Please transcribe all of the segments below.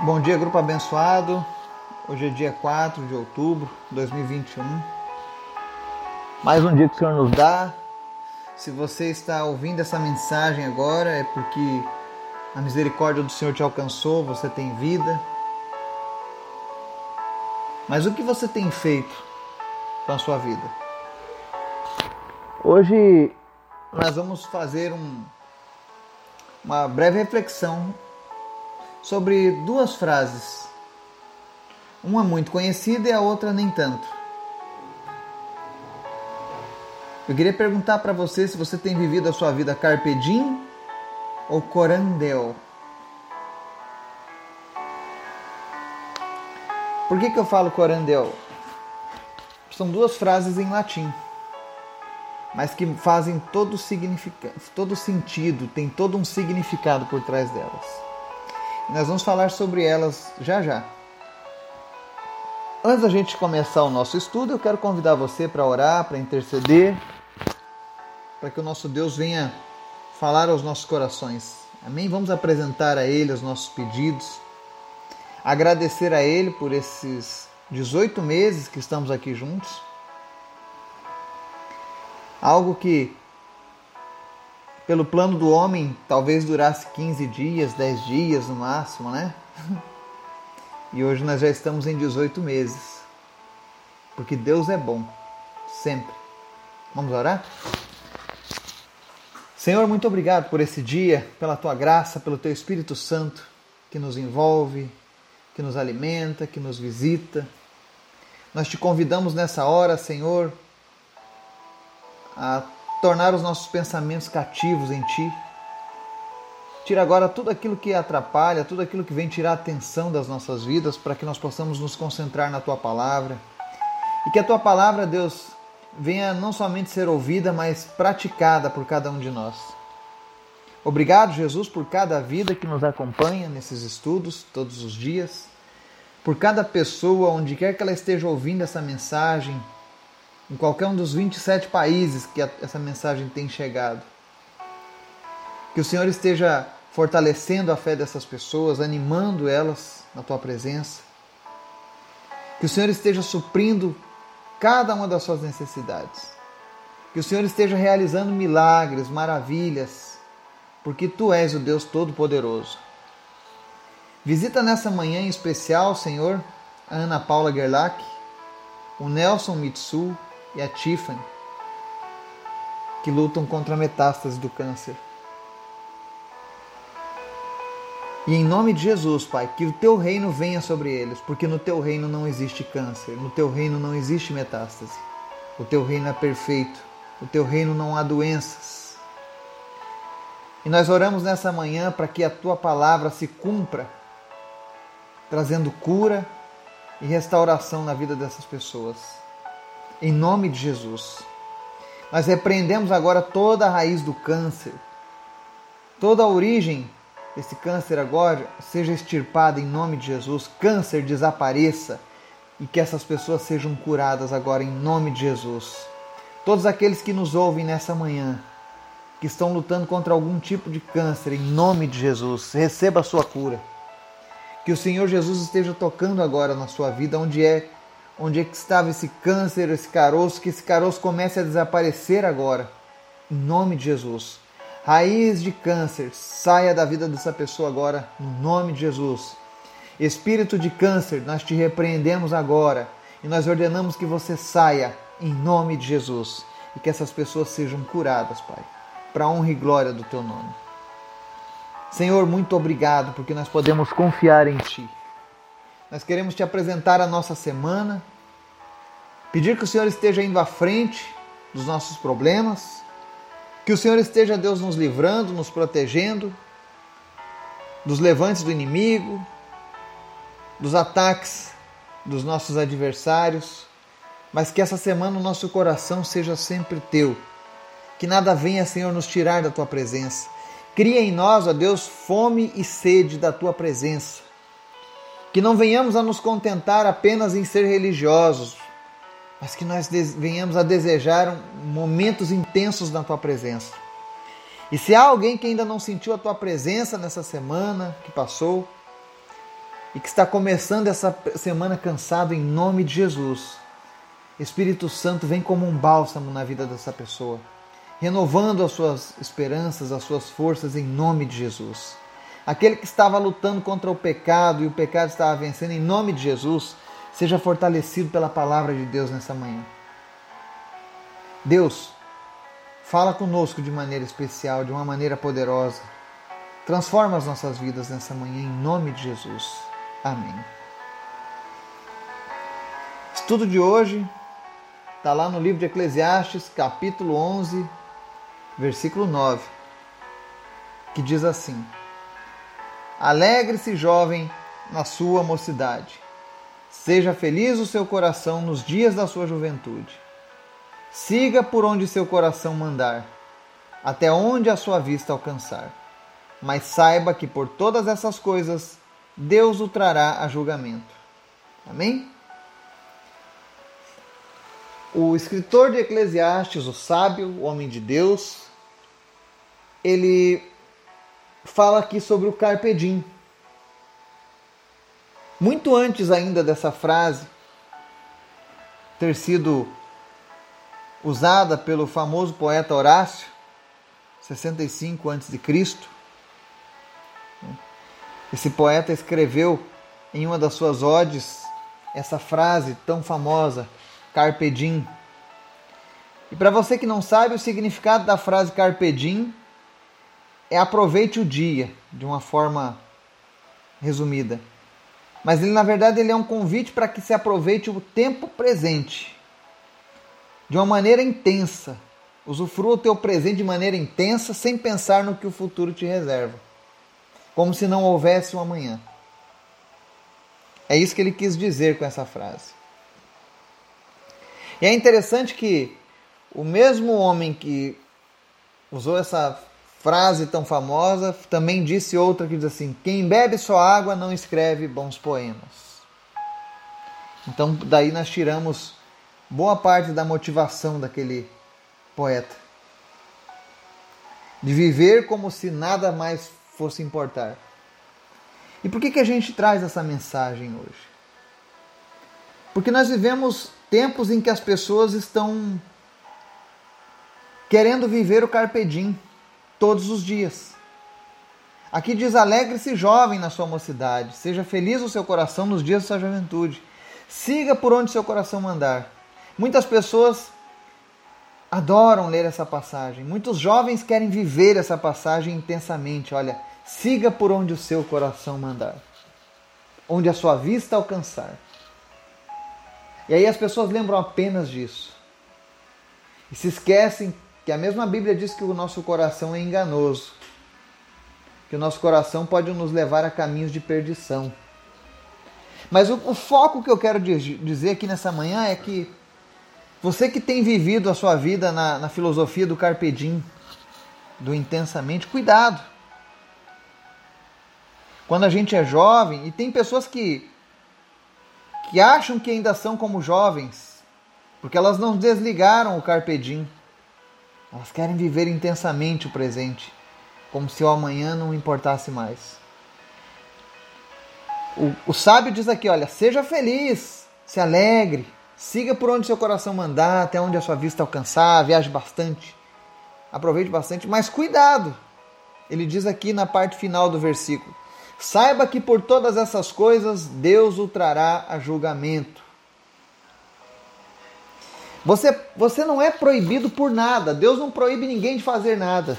Bom dia, grupo abençoado. Hoje é dia 4 de outubro de 2021. Mais um dia que o Senhor nos dá. Se você está ouvindo essa mensagem agora, é porque a misericórdia do Senhor te alcançou, você tem vida. Mas o que você tem feito com a sua vida? Hoje nós vamos fazer um, uma breve reflexão sobre duas frases. Uma muito conhecida e a outra nem tanto. Eu queria perguntar para você se você tem vivido a sua vida carpe diem ou corandel. Por que, que eu falo corandel? São duas frases em latim, mas que fazem todo, significado, todo sentido, tem todo um significado por trás delas. Nós vamos falar sobre elas já já. Antes da gente começar o nosso estudo, eu quero convidar você para orar, para interceder, para que o nosso Deus venha falar aos nossos corações. Amém? Vamos apresentar a Ele os nossos pedidos, agradecer a Ele por esses 18 meses que estamos aqui juntos. Algo que pelo plano do homem, talvez durasse 15 dias, 10 dias no máximo, né? E hoje nós já estamos em 18 meses. Porque Deus é bom, sempre. Vamos orar? Senhor, muito obrigado por esse dia, pela tua graça, pelo teu Espírito Santo que nos envolve, que nos alimenta, que nos visita. Nós te convidamos nessa hora, Senhor, a tornar os nossos pensamentos cativos em Ti. Tira agora tudo aquilo que atrapalha, tudo aquilo que vem tirar a atenção das nossas vidas, para que nós possamos nos concentrar na Tua palavra. E que a Tua palavra, Deus, venha não somente ser ouvida, mas praticada por cada um de nós. Obrigado, Jesus, por cada vida que nos acompanha nesses estudos todos os dias, por cada pessoa, onde quer que ela esteja ouvindo essa mensagem, em qualquer um dos 27 países que essa mensagem tem chegado. Que o Senhor esteja fortalecendo a fé dessas pessoas, animando elas na tua presença. Que o Senhor esteja suprindo cada uma das suas necessidades. Que o Senhor esteja realizando milagres, maravilhas, porque tu és o Deus Todo-Poderoso. Visita nessa manhã em especial, Senhor, a Ana Paula Gerlach, o Nelson Mitsu, e a Tiffany, que lutam contra a metástase do câncer. E em nome de Jesus, Pai, que o teu reino venha sobre eles, porque no teu reino não existe câncer, no teu reino não existe metástase. O teu reino é perfeito, o teu reino não há doenças. E nós oramos nessa manhã para que a tua palavra se cumpra, trazendo cura e restauração na vida dessas pessoas em nome de Jesus. Nós repreendemos agora toda a raiz do câncer, toda a origem desse câncer agora seja extirpada em nome de Jesus. Câncer desapareça e que essas pessoas sejam curadas agora em nome de Jesus. Todos aqueles que nos ouvem nessa manhã, que estão lutando contra algum tipo de câncer, em nome de Jesus, receba a sua cura. Que o Senhor Jesus esteja tocando agora na sua vida, onde é onde é que estava esse câncer, esse caroço, que esse caroço comece a desaparecer agora, em nome de Jesus. Raiz de câncer, saia da vida dessa pessoa agora, no nome de Jesus. Espírito de câncer, nós te repreendemos agora e nós ordenamos que você saia em nome de Jesus e que essas pessoas sejam curadas, Pai, para honra e glória do teu nome. Senhor, muito obrigado porque nós podemos confiar em Ti. Nós queremos te apresentar a nossa semana, pedir que o Senhor esteja indo à frente dos nossos problemas, que o Senhor esteja, Deus, nos livrando, nos protegendo dos levantes do inimigo, dos ataques dos nossos adversários, mas que essa semana o nosso coração seja sempre teu. Que nada venha, Senhor, nos tirar da tua presença. Cria em nós, ó Deus, fome e sede da tua presença. Que não venhamos a nos contentar apenas em ser religiosos, mas que nós venhamos a desejar momentos intensos na tua presença. E se há alguém que ainda não sentiu a tua presença nessa semana que passou, e que está começando essa semana cansado em nome de Jesus. Espírito Santo vem como um bálsamo na vida dessa pessoa, renovando as suas esperanças, as suas forças em nome de Jesus. Aquele que estava lutando contra o pecado e o pecado estava vencendo em nome de Jesus, seja fortalecido pela palavra de Deus nessa manhã. Deus, fala conosco de maneira especial, de uma maneira poderosa. Transforma as nossas vidas nessa manhã em nome de Jesus. Amém. Estudo de hoje está lá no livro de Eclesiastes, capítulo 11, versículo 9, que diz assim: Alegre-se, jovem, na sua mocidade. Seja feliz o seu coração nos dias da sua juventude. Siga por onde seu coração mandar, até onde a sua vista alcançar. Mas saiba que por todas essas coisas Deus o trará a julgamento. Amém? O escritor de Eclesiastes, o sábio, o homem de Deus, ele fala aqui sobre o carpe diem. Muito antes ainda dessa frase ter sido usada pelo famoso poeta Horácio, 65 a.C., esse poeta escreveu em uma das suas odes essa frase tão famosa, carpe diem. E para você que não sabe, o significado da frase carpe diem é aproveite o dia, de uma forma resumida. Mas ele na verdade ele é um convite para que se aproveite o tempo presente de uma maneira intensa. Usufrua o teu presente de maneira intensa, sem pensar no que o futuro te reserva como se não houvesse um amanhã. É isso que ele quis dizer com essa frase. E é interessante que o mesmo homem que usou essa frase tão famosa também disse outra que diz assim: Quem bebe só água não escreve bons poemas. Então, daí nós tiramos boa parte da motivação daquele poeta. De viver como se nada mais fosse importar. E por que, que a gente traz essa mensagem hoje? Porque nós vivemos tempos em que as pessoas estão querendo viver o carpe diem todos os dias. Aqui diz: alegre-se jovem na sua mocidade, seja feliz o seu coração nos dias da sua juventude. Siga por onde seu coração mandar. Muitas pessoas adoram ler essa passagem. Muitos jovens querem viver essa passagem intensamente. Olha, siga por onde o seu coração mandar, onde a sua vista alcançar. E aí as pessoas lembram apenas disso. E se esquecem que a mesma Bíblia diz que o nosso coração é enganoso, que o nosso coração pode nos levar a caminhos de perdição. Mas o, o foco que eu quero dizer aqui nessa manhã é que você que tem vivido a sua vida na, na filosofia do carpe diem, do intensamente, cuidado. Quando a gente é jovem, e tem pessoas que, que acham que ainda são como jovens, porque elas não desligaram o carpe diem. Elas querem viver intensamente o presente, como se o amanhã não importasse mais. O, o sábio diz aqui: olha, seja feliz, se alegre, Siga por onde seu coração mandar, até onde a sua vista alcançar, viaje bastante. Aproveite bastante, mas cuidado. Ele diz aqui na parte final do versículo: Saiba que por todas essas coisas Deus o trará a julgamento. Você, você não é proibido por nada. Deus não proíbe ninguém de fazer nada.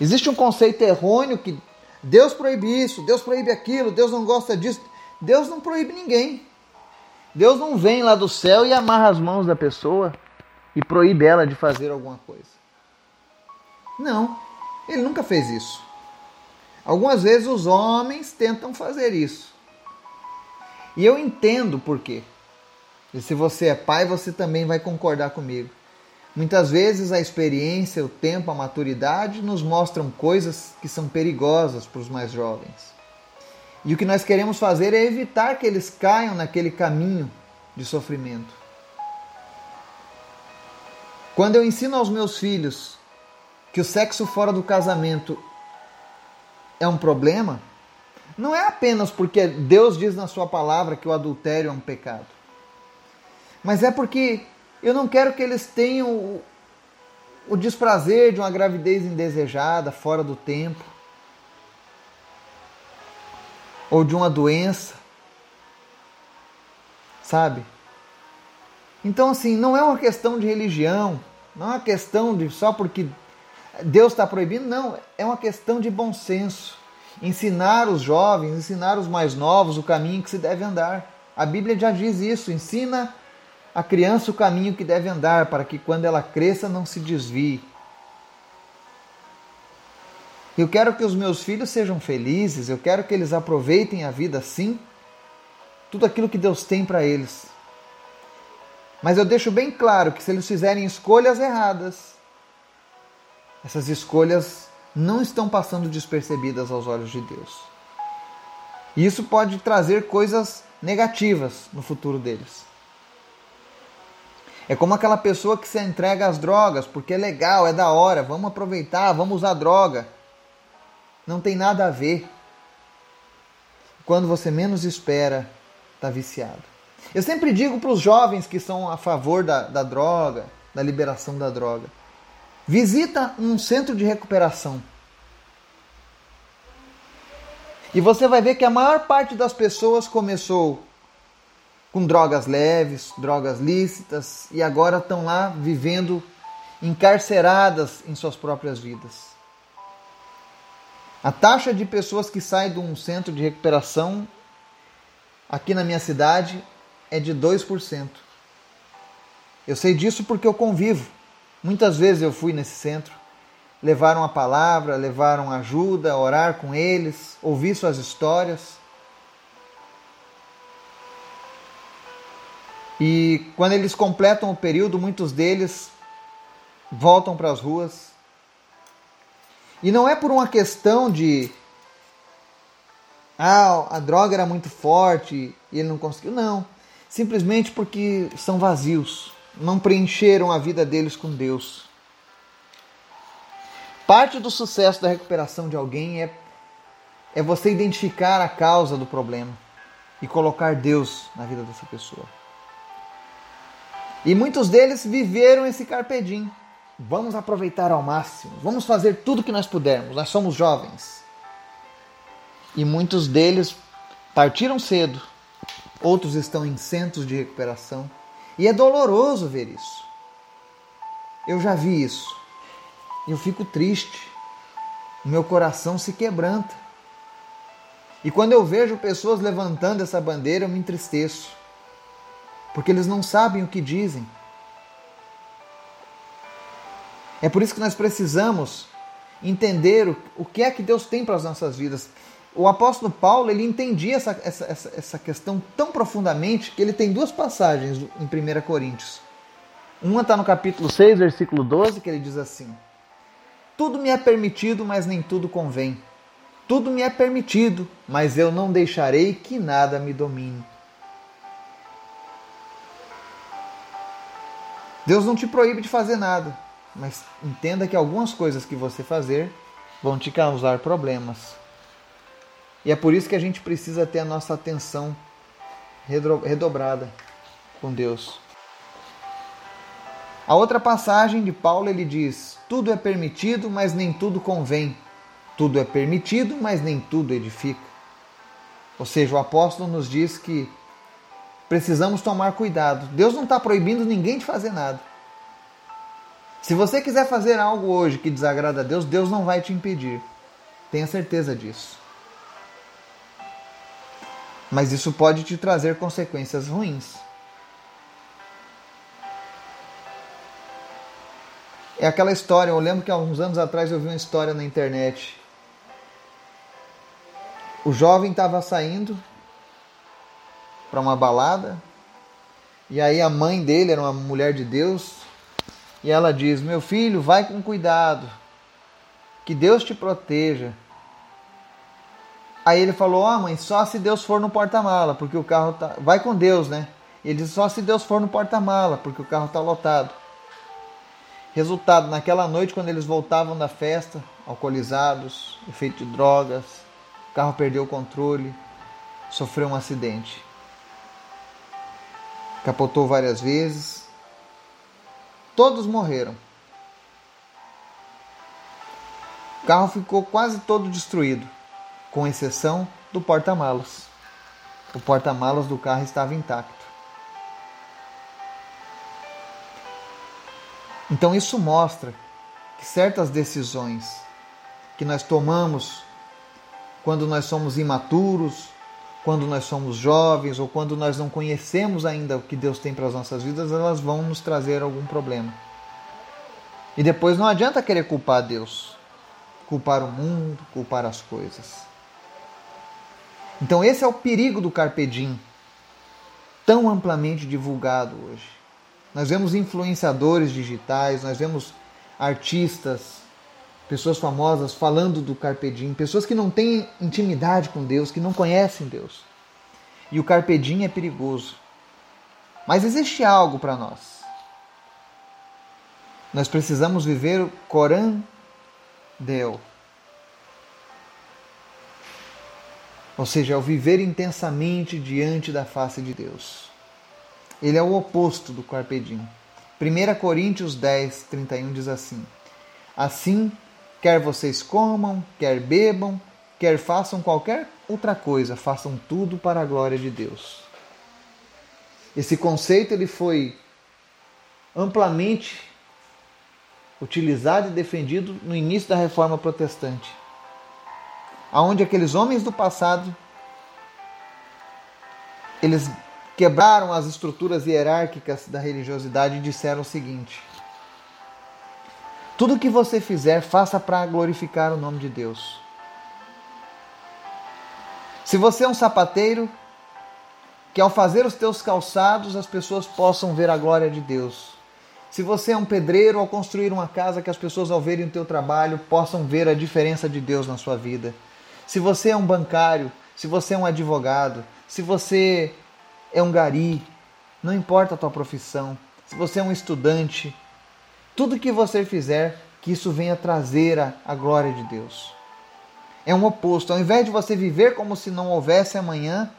Existe um conceito errôneo que Deus proíbe isso, Deus proíbe aquilo, Deus não gosta disso. Deus não proíbe ninguém. Deus não vem lá do céu e amarra as mãos da pessoa e proíbe ela de fazer alguma coisa. Não, ele nunca fez isso. Algumas vezes os homens tentam fazer isso. E eu entendo por quê. E se você é pai, você também vai concordar comigo. Muitas vezes a experiência, o tempo, a maturidade nos mostram coisas que são perigosas para os mais jovens. E o que nós queremos fazer é evitar que eles caiam naquele caminho de sofrimento. Quando eu ensino aos meus filhos que o sexo fora do casamento é um problema, não é apenas porque Deus diz na sua palavra que o adultério é um pecado, mas é porque eu não quero que eles tenham o, o desprazer de uma gravidez indesejada, fora do tempo, ou de uma doença, sabe? Então, assim, não é uma questão de religião, não é uma questão de só porque Deus está proibindo, não, é uma questão de bom senso. Ensinar os jovens, ensinar os mais novos o caminho que se deve andar. A Bíblia já diz isso: ensina a criança o caminho que deve andar, para que quando ela cresça não se desvie. Eu quero que os meus filhos sejam felizes, eu quero que eles aproveitem a vida assim, tudo aquilo que Deus tem para eles. Mas eu deixo bem claro que se eles fizerem escolhas erradas, essas escolhas não estão passando despercebidas aos olhos de Deus. E isso pode trazer coisas negativas no futuro deles. É como aquela pessoa que se entrega às drogas porque é legal, é da hora, vamos aproveitar, vamos usar droga. Não tem nada a ver. Quando você menos espera, está viciado. Eu sempre digo para os jovens que são a favor da, da droga, da liberação da droga: visita um centro de recuperação. E você vai ver que a maior parte das pessoas começou com drogas leves, drogas lícitas, e agora estão lá vivendo encarceradas em suas próprias vidas. A taxa de pessoas que saem de um centro de recuperação aqui na minha cidade é de 2%. Eu sei disso porque eu convivo. Muitas vezes eu fui nesse centro, levaram a palavra, levaram ajuda, orar com eles, ouvir suas histórias. E quando eles completam o período, muitos deles voltam para as ruas. E não é por uma questão de ah, a droga era muito forte e ele não conseguiu. Não simplesmente porque são vazios, não preencheram a vida deles com Deus. Parte do sucesso da recuperação de alguém é, é você identificar a causa do problema e colocar Deus na vida dessa pessoa. E muitos deles viveram esse carpedim. Vamos aproveitar ao máximo, vamos fazer tudo que nós pudermos, nós somos jovens. E muitos deles partiram cedo outros estão em centros de recuperação. E é doloroso ver isso. Eu já vi isso. Eu fico triste. Meu coração se quebranta. E quando eu vejo pessoas levantando essa bandeira, eu me entristeço. Porque eles não sabem o que dizem. É por isso que nós precisamos entender o, que é que Deus tem para as nossas vidas o apóstolo Paulo ele entendia essa, essa, essa, essa questão tão profundamente que ele tem duas passagens em 1 Coríntios. Uma está no capítulo 6, versículo 12, que ele diz assim: Tudo me é permitido, mas nem tudo convém. Tudo me é permitido, mas eu não deixarei que nada me domine. Deus não te proíbe de fazer nada, mas entenda que algumas coisas que você fazer vão te causar problemas. E é por isso que a gente precisa ter a nossa atenção redobrada com Deus. A outra passagem de Paulo ele diz: Tudo é permitido, mas nem tudo convém. Tudo é permitido, mas nem tudo edifica. Ou seja, o apóstolo nos diz que precisamos tomar cuidado. Deus não está proibindo ninguém de fazer nada. Se você quiser fazer algo hoje que desagrada a Deus, Deus não vai te impedir. Tenha certeza disso mas isso pode te trazer consequências ruins. É aquela história, eu lembro que há uns anos atrás eu vi uma história na internet. O jovem estava saindo para uma balada, e aí a mãe dele era uma mulher de Deus, e ela diz: Meu filho, vai com cuidado, que Deus te proteja. Aí ele falou: oh, mãe, só se Deus for no porta-mala, porque o carro tá. Vai com Deus, né? Ele disse: Só se Deus for no porta-mala, porque o carro tá lotado. Resultado: naquela noite, quando eles voltavam da festa, alcoolizados, efeito de drogas, o carro perdeu o controle, sofreu um acidente. Capotou várias vezes. Todos morreram. O carro ficou quase todo destruído, com exceção do porta-malas. O porta-malas do carro estava intacto. Então isso mostra que certas decisões que nós tomamos quando nós somos imaturos, quando nós somos jovens ou quando nós não conhecemos ainda o que Deus tem para as nossas vidas, elas vão nos trazer algum problema. E depois não adianta querer culpar Deus, culpar o mundo, culpar as coisas. Então esse é o perigo do carpe diem, tão amplamente divulgado hoje. Nós vemos influenciadores digitais, nós vemos artistas, pessoas famosas falando do carpe diem, pessoas que não têm intimidade com Deus, que não conhecem Deus. E o carpe diem é perigoso. Mas existe algo para nós. Nós precisamos viver o Coran Deo. Ou seja, é o viver intensamente diante da face de Deus. Ele é o oposto do carpe diem. 1 Coríntios 10, 31 diz assim: Assim Quer vocês comam, quer bebam, quer façam qualquer outra coisa, façam tudo para a glória de Deus. Esse conceito ele foi amplamente utilizado e defendido no início da Reforma Protestante, aonde aqueles homens do passado eles quebraram as estruturas hierárquicas da religiosidade e disseram o seguinte: tudo que você fizer, faça para glorificar o nome de Deus. Se você é um sapateiro, que ao fazer os teus calçados as pessoas possam ver a glória de Deus. Se você é um pedreiro, ao construir uma casa, que as pessoas ao verem o teu trabalho possam ver a diferença de Deus na sua vida. Se você é um bancário, se você é um advogado, se você é um gari, não importa a tua profissão, se você é um estudante, tudo que você fizer, que isso venha trazer a, a glória de Deus. É um oposto. Ao invés de você viver como se não houvesse amanhã,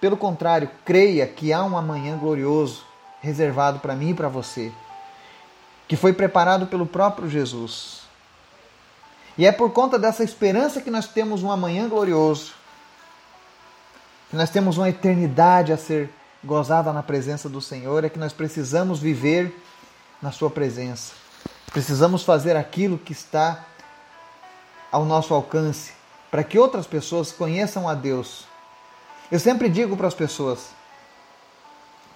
pelo contrário, creia que há um amanhã glorioso reservado para mim e para você, que foi preparado pelo próprio Jesus. E é por conta dessa esperança que nós temos um amanhã glorioso, que nós temos uma eternidade a ser gozada na presença do Senhor, é que nós precisamos viver na Sua presença. Precisamos fazer aquilo que está ao nosso alcance para que outras pessoas conheçam a Deus. Eu sempre digo para as pessoas: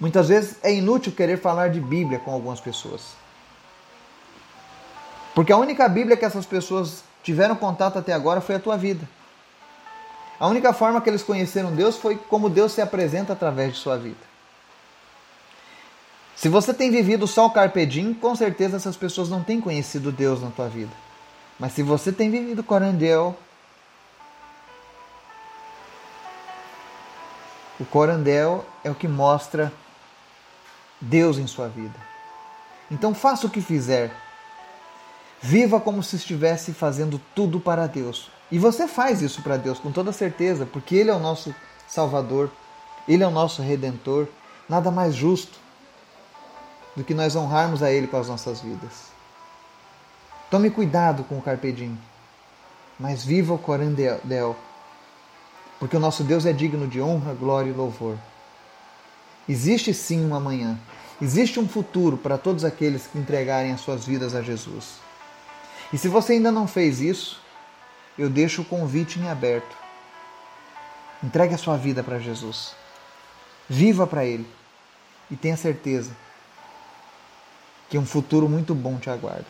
muitas vezes é inútil querer falar de Bíblia com algumas pessoas. Porque a única Bíblia que essas pessoas tiveram contato até agora foi a tua vida. A única forma que eles conheceram Deus foi como Deus se apresenta através de sua vida. Se você tem vivido só o carpe diem, com certeza essas pessoas não têm conhecido Deus na tua vida. Mas se você tem vivido corandel, o corandel é o que mostra Deus em sua vida. Então faça o que fizer. Viva como se estivesse fazendo tudo para Deus. E você faz isso para Deus com toda certeza, porque Ele é o nosso Salvador, Ele é o nosso Redentor. Nada mais justo do que nós honrarmos a Ele com as nossas vidas. Tome cuidado com o carpe diem, mas viva o corandel, porque o nosso Deus é digno de honra, glória e louvor. Existe sim um amanhã, existe um futuro para todos aqueles que entregarem as suas vidas a Jesus. E se você ainda não fez isso, eu deixo o convite em aberto. Entregue a sua vida para Jesus. Viva para Ele. E tenha certeza que um futuro muito bom te aguarda.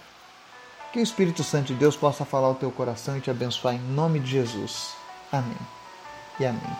Que o Espírito Santo de Deus possa falar ao teu coração e te abençoar em nome de Jesus. Amém e amém.